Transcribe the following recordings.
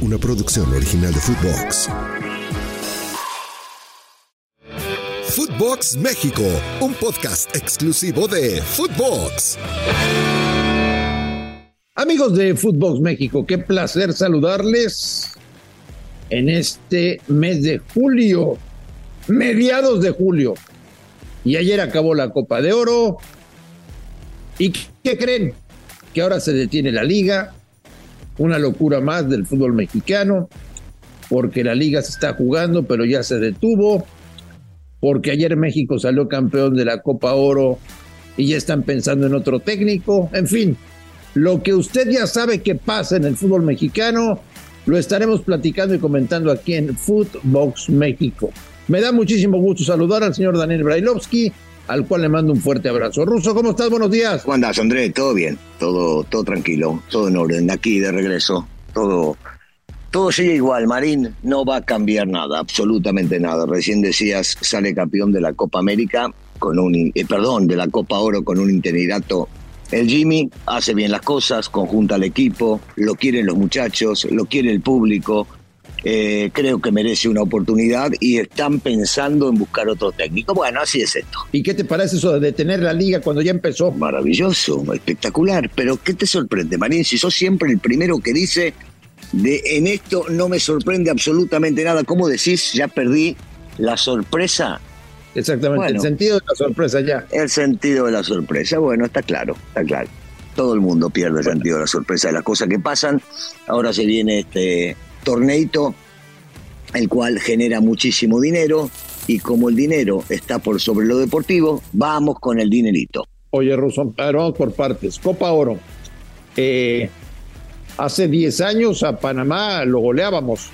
una producción original de Footbox. Footbox México, un podcast exclusivo de Footbox. Amigos de Footbox México, qué placer saludarles en este mes de julio, mediados de julio. Y ayer acabó la Copa de Oro. ¿Y qué creen? Que ahora se detiene la liga, una locura más del fútbol mexicano, porque la liga se está jugando, pero ya se detuvo, porque ayer México salió campeón de la Copa Oro y ya están pensando en otro técnico, en fin, lo que usted ya sabe que pasa en el fútbol mexicano, lo estaremos platicando y comentando aquí en Footbox México. Me da muchísimo gusto saludar al señor Daniel Brailovsky, al cual le mando un fuerte abrazo. Ruso, ¿cómo estás? Buenos días. ¿Cómo andás, André? Todo bien, todo, todo tranquilo, todo en orden. De aquí, de regreso, todo, todo sigue igual. Marín no va a cambiar nada, absolutamente nada. Recién decías, sale campeón de la Copa América con un, eh, perdón, de la Copa Oro con un interinato. El Jimmy hace bien las cosas, conjunta al equipo, lo quieren los muchachos, lo quiere el público, eh, creo que merece una oportunidad y están pensando en buscar otro técnico. Bueno, así es esto. ¿Y qué te parece eso de detener la liga cuando ya empezó? Maravilloso, espectacular. Pero ¿qué te sorprende, Marín? Si sos siempre el primero que dice de en esto no me sorprende absolutamente nada. ¿Cómo decís? Ya perdí la sorpresa. Exactamente, el sentido de la sorpresa ya. El sentido de la sorpresa, bueno, está claro, está claro. Todo el mundo pierde el sentido de la sorpresa de las cosas que pasan. Ahora se viene este torneito, el cual genera muchísimo dinero y como el dinero está por sobre lo deportivo, vamos con el dinerito. Oye, Russo, vamos por partes. Copa Oro. Eh, hace 10 años a Panamá lo goleábamos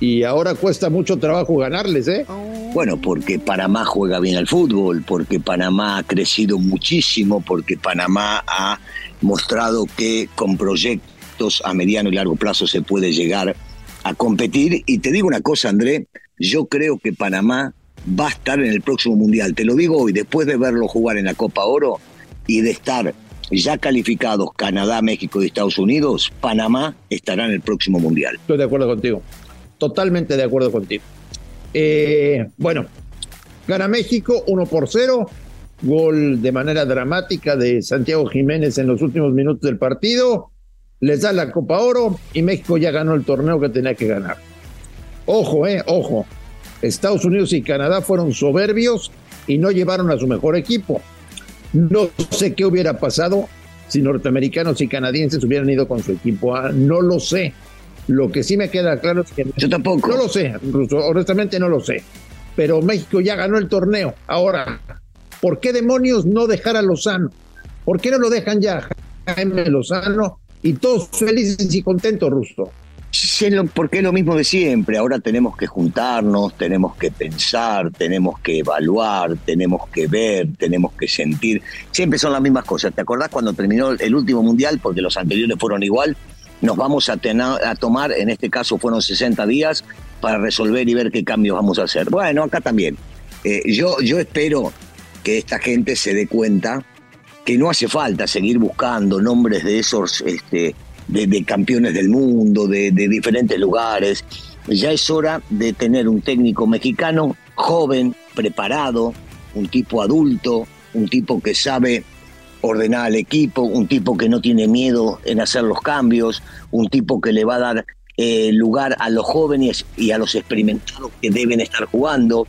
y ahora cuesta mucho trabajo ganarles, ¿eh? Bueno, porque Panamá juega bien al fútbol, porque Panamá ha crecido muchísimo, porque Panamá ha mostrado que con proyectos a mediano y largo plazo se puede llegar a competir. Y te digo una cosa, André, yo creo que Panamá va a estar en el próximo Mundial. Te lo digo hoy, después de verlo jugar en la Copa Oro y de estar ya calificados Canadá, México y Estados Unidos, Panamá estará en el próximo Mundial. Estoy de acuerdo contigo, totalmente de acuerdo contigo. Eh, bueno, gana México 1 por 0, gol de manera dramática de Santiago Jiménez en los últimos minutos del partido les da la Copa Oro y México ya ganó el torneo que tenía que ganar. Ojo, eh, ojo. Estados Unidos y Canadá fueron soberbios y no llevaron a su mejor equipo. No sé qué hubiera pasado si norteamericanos y canadienses hubieran ido con su equipo A. No lo sé. Lo que sí me queda claro es que... Yo tampoco. No lo sé, honestamente no lo sé. Pero México ya ganó el torneo. Ahora, ¿por qué demonios no dejar a Lozano? ¿Por qué no lo dejan ya Jaime Lozano y todos felices y contentos, Rusto. Porque es lo mismo de siempre. Ahora tenemos que juntarnos, tenemos que pensar, tenemos que evaluar, tenemos que ver, tenemos que sentir. Siempre son las mismas cosas. ¿Te acordás cuando terminó el último mundial? Porque los anteriores fueron igual. Nos vamos a, a tomar, en este caso fueron 60 días, para resolver y ver qué cambios vamos a hacer. Bueno, acá también. Eh, yo, yo espero que esta gente se dé cuenta que no hace falta seguir buscando nombres de esos, este, de, campeones del mundo, de, diferentes lugares. Ya es hora de tener un técnico mexicano joven, preparado, un tipo adulto, un tipo que sabe ordenar al equipo, un tipo que no tiene miedo en hacer los cambios, un tipo que le va a dar eh, lugar a los jóvenes y a los experimentados que deben estar jugando,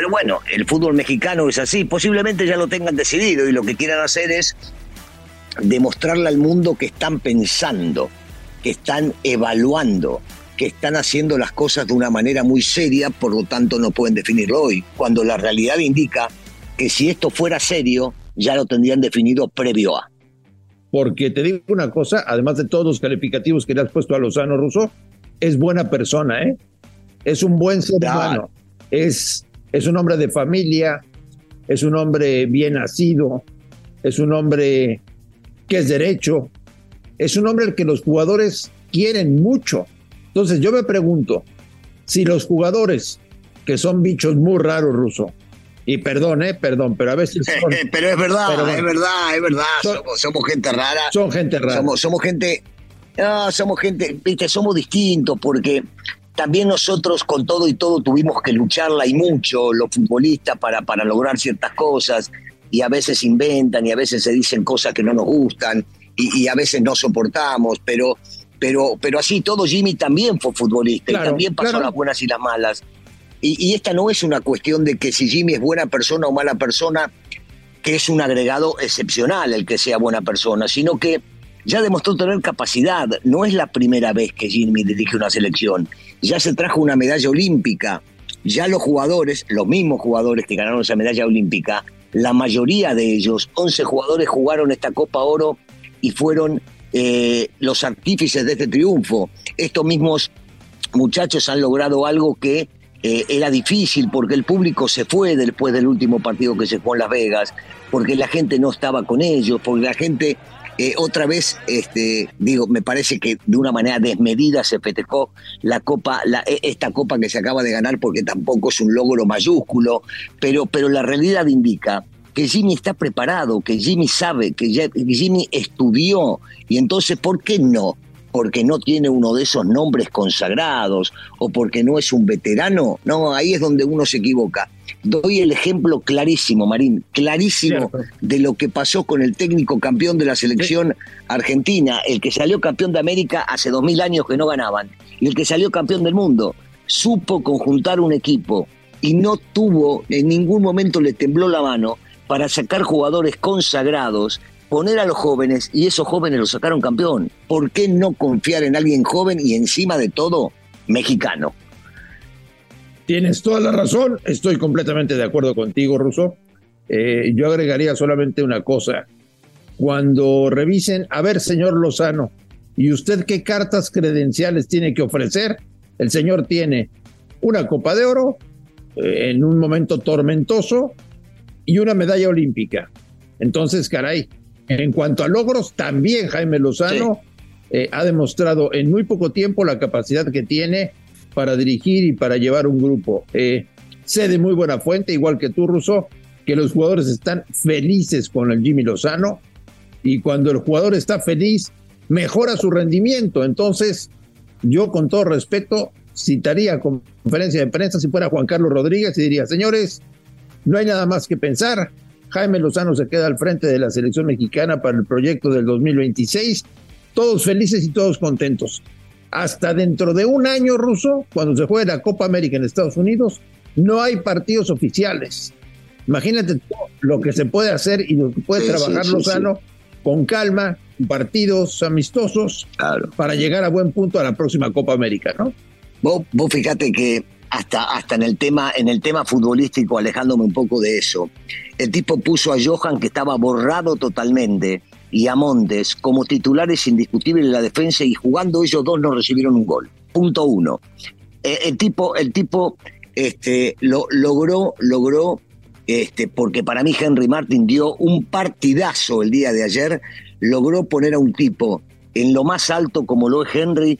pero bueno, el fútbol mexicano es así, posiblemente ya lo tengan decidido y lo que quieran hacer es demostrarle al mundo que están pensando, que están evaluando, que están haciendo las cosas de una manera muy seria, por lo tanto no pueden definirlo hoy, cuando la realidad indica que si esto fuera serio, ya lo tendrían definido previo a. Porque te digo una cosa, además de todos los calificativos que le has puesto a Lozano Russo, es buena persona, ¿eh? Es un buen ser humano. Es es un hombre de familia, es un hombre bien nacido, es un hombre que es derecho, es un hombre al que los jugadores quieren mucho. Entonces yo me pregunto, si los jugadores, que son bichos muy raros, Ruso, y perdón, eh, perdón, pero a veces... pero es verdad, es verdad, es verdad, somos, gente rara. Son gente rara. Somos, somos gente No, somos gente, viste, somos distintos porque también nosotros con todo y todo tuvimos que lucharla y mucho, los futbolistas, para, para lograr ciertas cosas, y a veces inventan y a veces se dicen cosas que no nos gustan y, a veces no soportamos, pero, pero, pero así todo Jimmy también fue futbolista y también pasó las buenas y las malas. Y, y, esta no es una cuestión de que si Jimmy es buena persona o mala persona, que es un agregado excepcional el que sea buena persona, sino que ya demostró tener capacidad. No es la primera vez que Jimmy dirige una selección. Ya se trajo una medalla olímpica. Ya los jugadores, los mismos jugadores que ganaron esa medalla olímpica, la mayoría de ellos, 11 jugadores jugaron esta Copa Oro y fueron eh, los artífices de este triunfo. Estos mismos muchachos han logrado algo que eh, era difícil porque el público se fue después del último partido que se fue en Las Vegas, porque la gente no estaba con ellos, porque la gente eh, otra vez, este, digo, me parece que de una manera desmedida se festejó la copa, la, e, esta copa que se acaba de ganar, porque tampoco es un logro mayúsculo, pero, pero la realidad indica que Jimmy está preparado, que Jimmy sabe, que Jimmy estudió, y entonces, ¿por qué no? porque no tiene uno de esos nombres consagrados o porque no es un veterano. No, ahí es donde uno se equivoca. Doy el ejemplo clarísimo, Marín, clarísimo de lo que pasó con el técnico campeón de la selección argentina, el que salió campeón de América hace dos mil años que no ganaban, y el que salió campeón del mundo. Supo conjuntar un equipo y no tuvo, en ningún momento le tembló la mano para sacar jugadores consagrados poner a los jóvenes y esos jóvenes los sacaron campeón. ¿Por qué no confiar en alguien joven y encima de todo mexicano? Tienes toda la razón, estoy completamente de acuerdo contigo, Russo. Eh, yo agregaría solamente una cosa. Cuando revisen, a ver, señor Lozano, ¿y usted qué cartas credenciales tiene que ofrecer? El señor tiene una Copa de Oro eh, en un momento tormentoso y una medalla olímpica. Entonces, caray, en cuanto a logros, también Jaime Lozano eh, ha demostrado en muy poco tiempo la capacidad que tiene para dirigir y para llevar un grupo. Eh, sé de muy buena fuente, igual que tú, Russo, que los jugadores están felices con el Jimmy Lozano y cuando el jugador está feliz, mejora su rendimiento. Entonces, yo con todo respeto citaría conferencia de prensa si fuera Juan Carlos Rodríguez y diría, señores, no hay nada más que pensar, Jaime Lozano se queda al frente de la selección mexicana para el proyecto del 2026. Todos felices y todos contentos. Hasta dentro de un año, Ruso, cuando se juegue la Copa América en Estados Unidos, no hay partidos oficiales. Imagínate lo que se puede hacer y lo que puede trabajar Lozano con calma, partidos amistosos, para llegar a buen punto a la próxima Copa América, ¿no? Vos, vos fíjate que hasta, hasta en, el tema, en el tema futbolístico, alejándome un poco de eso, el tipo puso a Johan, que estaba borrado totalmente, y a Montes como titulares indiscutibles en la defensa y jugando ellos dos no recibieron un gol. Punto uno. Eh, el tipo, el tipo este, lo, logró, logró, este, porque para mí Henry Martin dio un partidazo el día de ayer, logró poner a un tipo en lo más alto como lo es Henry,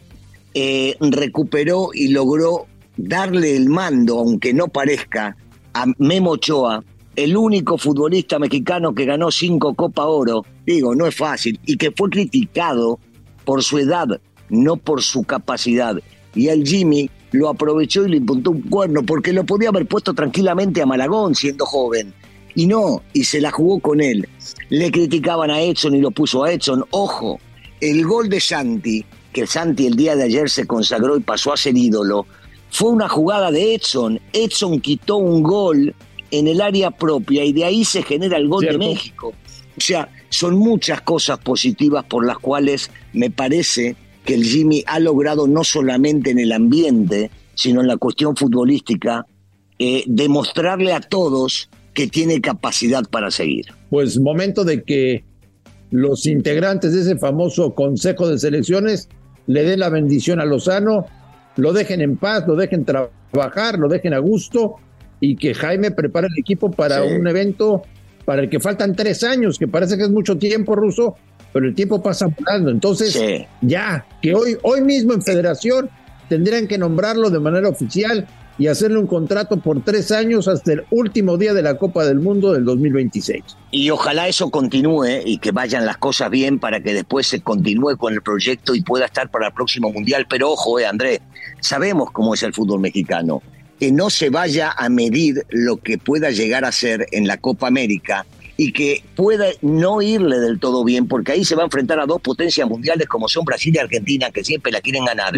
eh, recuperó y logró darle el mando, aunque no parezca, a Memo Ochoa, el único futbolista mexicano que ganó cinco Copa Oro, digo, no es fácil, y que fue criticado por su edad, no por su capacidad. Y el Jimmy lo aprovechó y le impuntó un cuerno, porque lo podía haber puesto tranquilamente a Malagón siendo joven. Y no, y se la jugó con él. Le criticaban a Edson y lo puso a Edson. Ojo, el gol de Santi, que Santi el día de ayer se consagró y pasó a ser ídolo, fue una jugada de Edson. Edson quitó un gol en el área propia y de ahí se genera el gol de México. O sea, son muchas cosas positivas por las cuales me parece que el Jimmy ha logrado no solamente en el ambiente, sino en la cuestión futbolística, eh, demostrarle a todos que tiene capacidad para seguir. Pues momento de que los integrantes de ese famoso Consejo de Selecciones le den la bendición a Lozano lo dejen en paz, lo dejen trabajar, lo dejen a gusto y que Jaime prepare el equipo para un evento para el que faltan tres años, que parece que es mucho tiempo, Ruso, pero el tiempo pasa volando. Entonces, ya, que hoy, hoy mismo en Federación tendrían que nombrarlo de manera oficial y hacerle un contrato por tres años hasta el último día de la Copa del Mundo del 2026. Y ojalá eso continúe y que vayan las cosas bien para que después se continúe con el proyecto y pueda estar para el próximo Mundial. Pero ojo, eh, Andrés, sabemos cómo es el fútbol mexicano. Que no se vaya a medir lo que pueda llegar a ser en la Copa América y que pueda no irle del todo bien, porque ahí se va a enfrentar a dos potencias mundiales como son Brasil y Argentina, que siempre la quieren ganar.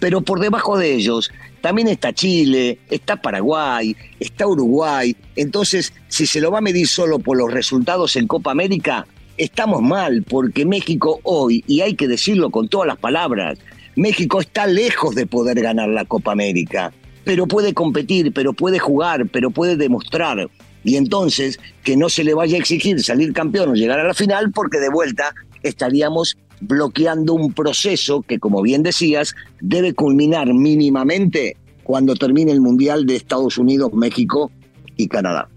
Pero por debajo de ellos también está Chile, está Paraguay, está Uruguay. Entonces, si se lo va a medir solo por los resultados en Copa América, estamos mal, porque México hoy, y hay que decirlo con todas las palabras, México está lejos de poder ganar la Copa América, pero puede competir, pero puede jugar, pero puede demostrar y entonces que no se le vaya a exigir salir campeón o llegar a la final porque de vuelta estaríamos bloqueando un proceso que, como bien decías, debe culminar mínimamente cuando termine el Mundial de Estados Unidos, México y Canadá.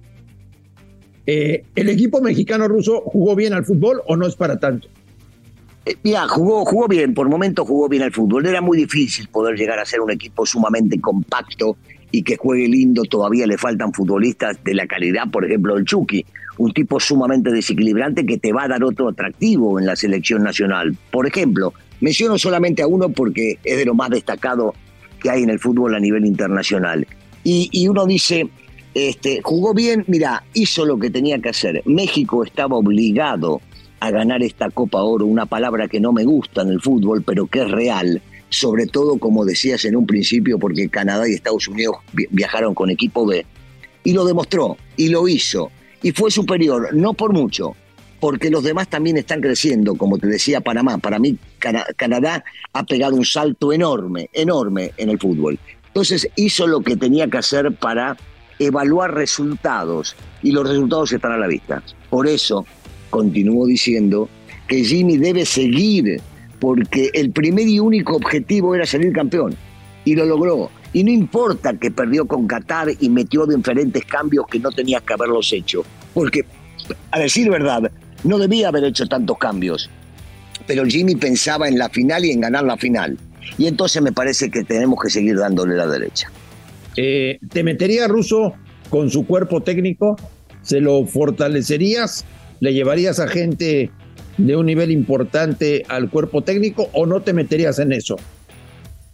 Eh, ¿El equipo mexicano ruso jugó bien al fútbol o no es para tanto? Eh, mira, jugó, jugó bien, por momentos jugó bien al fútbol. Era muy difícil poder llegar a ser un equipo sumamente compacto y que juegue lindo, todavía le faltan futbolistas de la calidad, por ejemplo, el Chucky, un tipo sumamente desequilibrante que te va a dar otro atractivo en la selección nacional. Por ejemplo, menciono solamente a uno porque es de lo más destacado que hay en el fútbol a nivel internacional. Y, uno dice, este, jugó bien, mira, hizo lo que tenía que hacer. México estaba obligado a ganar esta Copa Oro, una palabra que no me gusta en el fútbol, pero que es real sobre todo, como decías en un principio, porque Canadá y Estados Unidos viajaron con equipo B. Y lo demostró, y lo hizo, y fue superior, no por mucho, porque los demás también están creciendo, como te decía Panamá. Para mí, Canadá ha pegado un salto enorme, enorme en el fútbol. Entonces hizo lo que tenía que hacer para evaluar resultados, y los resultados están a la vista. Por eso, continúo diciendo que Jimmy debe seguir porque el primer y único objetivo era salir campeón y lo logró. Y no importa que perdió con Qatar y metió diferentes cambios que no tenía que haberlos hecho, porque a decir verdad, no debía haber hecho tantos cambios. Pero Jimmy pensaba en la final y en ganar la final. Y entonces me parece que tenemos que seguir dándole la derecha. Eh, ¿Te metería Russo con su cuerpo técnico? ¿Se lo fortalecerías? ¿Le llevarías a gente de un nivel importante al cuerpo técnico o no te meterías en eso?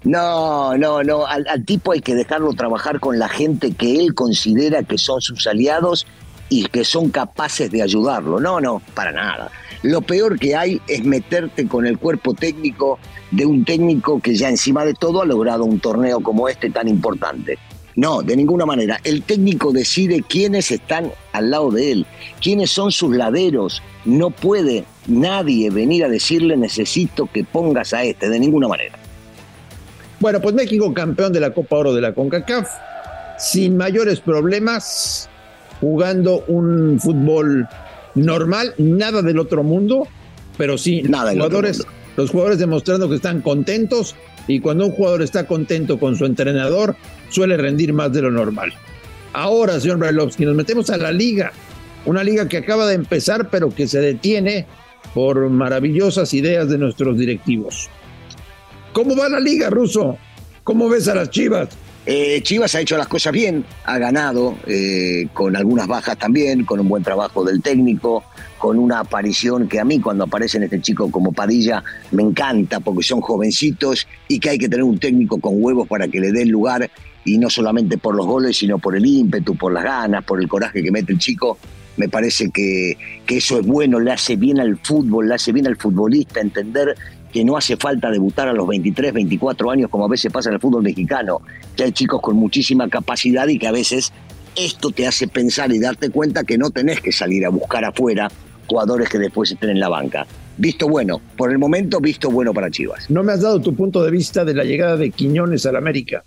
No, no, no. Al, tipo hay que dejarlo trabajar con la gente que él considera que son sus aliados y que son capaces de ayudarlo. No, no, para nada. Lo peor que hay es meterte con el cuerpo técnico de un técnico que ya encima de todo ha logrado un torneo como este tan importante. No, de ninguna manera. El técnico decide quiénes están al lado de él, quiénes son sus laderos. No puede nadie venir a decirle necesito que pongas a este, de ninguna manera. Bueno, pues México campeón de la Copa Oro de la CONCACAF, sin mayores problemas, jugando un fútbol normal, nada del otro mundo, pero sí, nada jugadores, los jugadores demostrando que están contentos y cuando un jugador está contento con su entrenador, suele rendir más de lo normal. Ahora, señor Brailovsky, nos metemos a la liga, una liga que acaba de empezar, pero que se detiene por maravillosas ideas de nuestros directivos. ¿Cómo va la liga, Ruso? ¿Cómo ves a las Chivas? Eh, Chivas ha hecho las cosas bien, ha ganado, eh, con algunas bajas también, con un buen trabajo del técnico, con una aparición que a mí cuando aparecen este chico como Padilla me encanta porque son jovencitos y que hay que tener un técnico con huevos para que le dé el lugar y no solamente por los goles, sino por el ímpetu, por las ganas, por el coraje que mete el chico. Me parece que, que eso es bueno, le hace bien al fútbol, le hace bien al futbolista entender que no hace falta debutar a los 23, 24 años como a veces pasa en el fútbol mexicano, que hay chicos con muchísima capacidad y que a veces esto te hace pensar y darte cuenta que no tenés que salir a buscar afuera jugadores que después estén en la banca. Visto bueno, por el momento visto bueno para Chivas. No me has dado tu punto de vista de la llegada de Quiñones al América.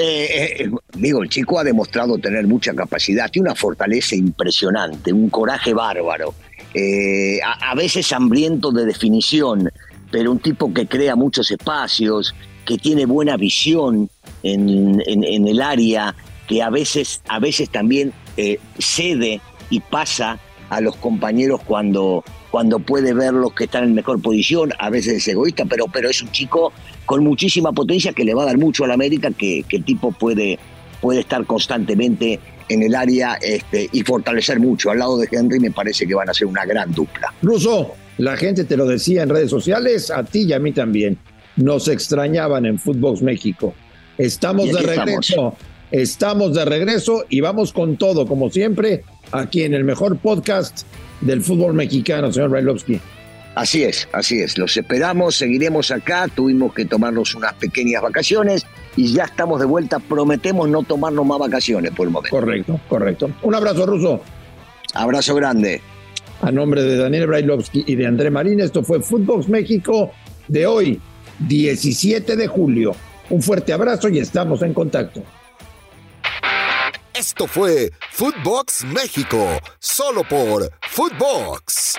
Eh, eh, eh, el chico ha demostrado tener mucha capacidad, tiene una fortaleza impresionante, un coraje bárbaro, a, veces hambriento de definición, pero un tipo que crea muchos espacios, que tiene buena visión en, el área, que a veces, a veces también cede y pasa a los compañeros cuando, cuando puede verlos que están en mejor posición, a veces es egoísta, pero, pero es un chico con muchísima potencia que le va a dar mucho a la América, que, que el tipo puede, puede estar constantemente en el área este, y fortalecer mucho. Al lado de Henry me parece que van a ser una gran dupla. Ruso, la gente te lo decía en redes sociales, a ti y a mí también. Nos extrañaban en Footbox México. Estamos de regreso. Estamos. de regreso y vamos con todo, como siempre, aquí en el mejor podcast del fútbol mexicano, señor Brailovsky. Así es, así es. Los esperamos, seguiremos acá. Tuvimos que tomarnos unas pequeñas vacaciones y ya estamos de vuelta. Prometemos no tomarnos más vacaciones por el momento. Correcto, correcto. Un abrazo, Ruso. Abrazo grande. A nombre de Daniel Brailovsky y de André Marín, esto fue Footbox México de hoy, 17 de julio. Un fuerte abrazo y estamos en contacto. Esto fue Footbox México, solo por Footbox.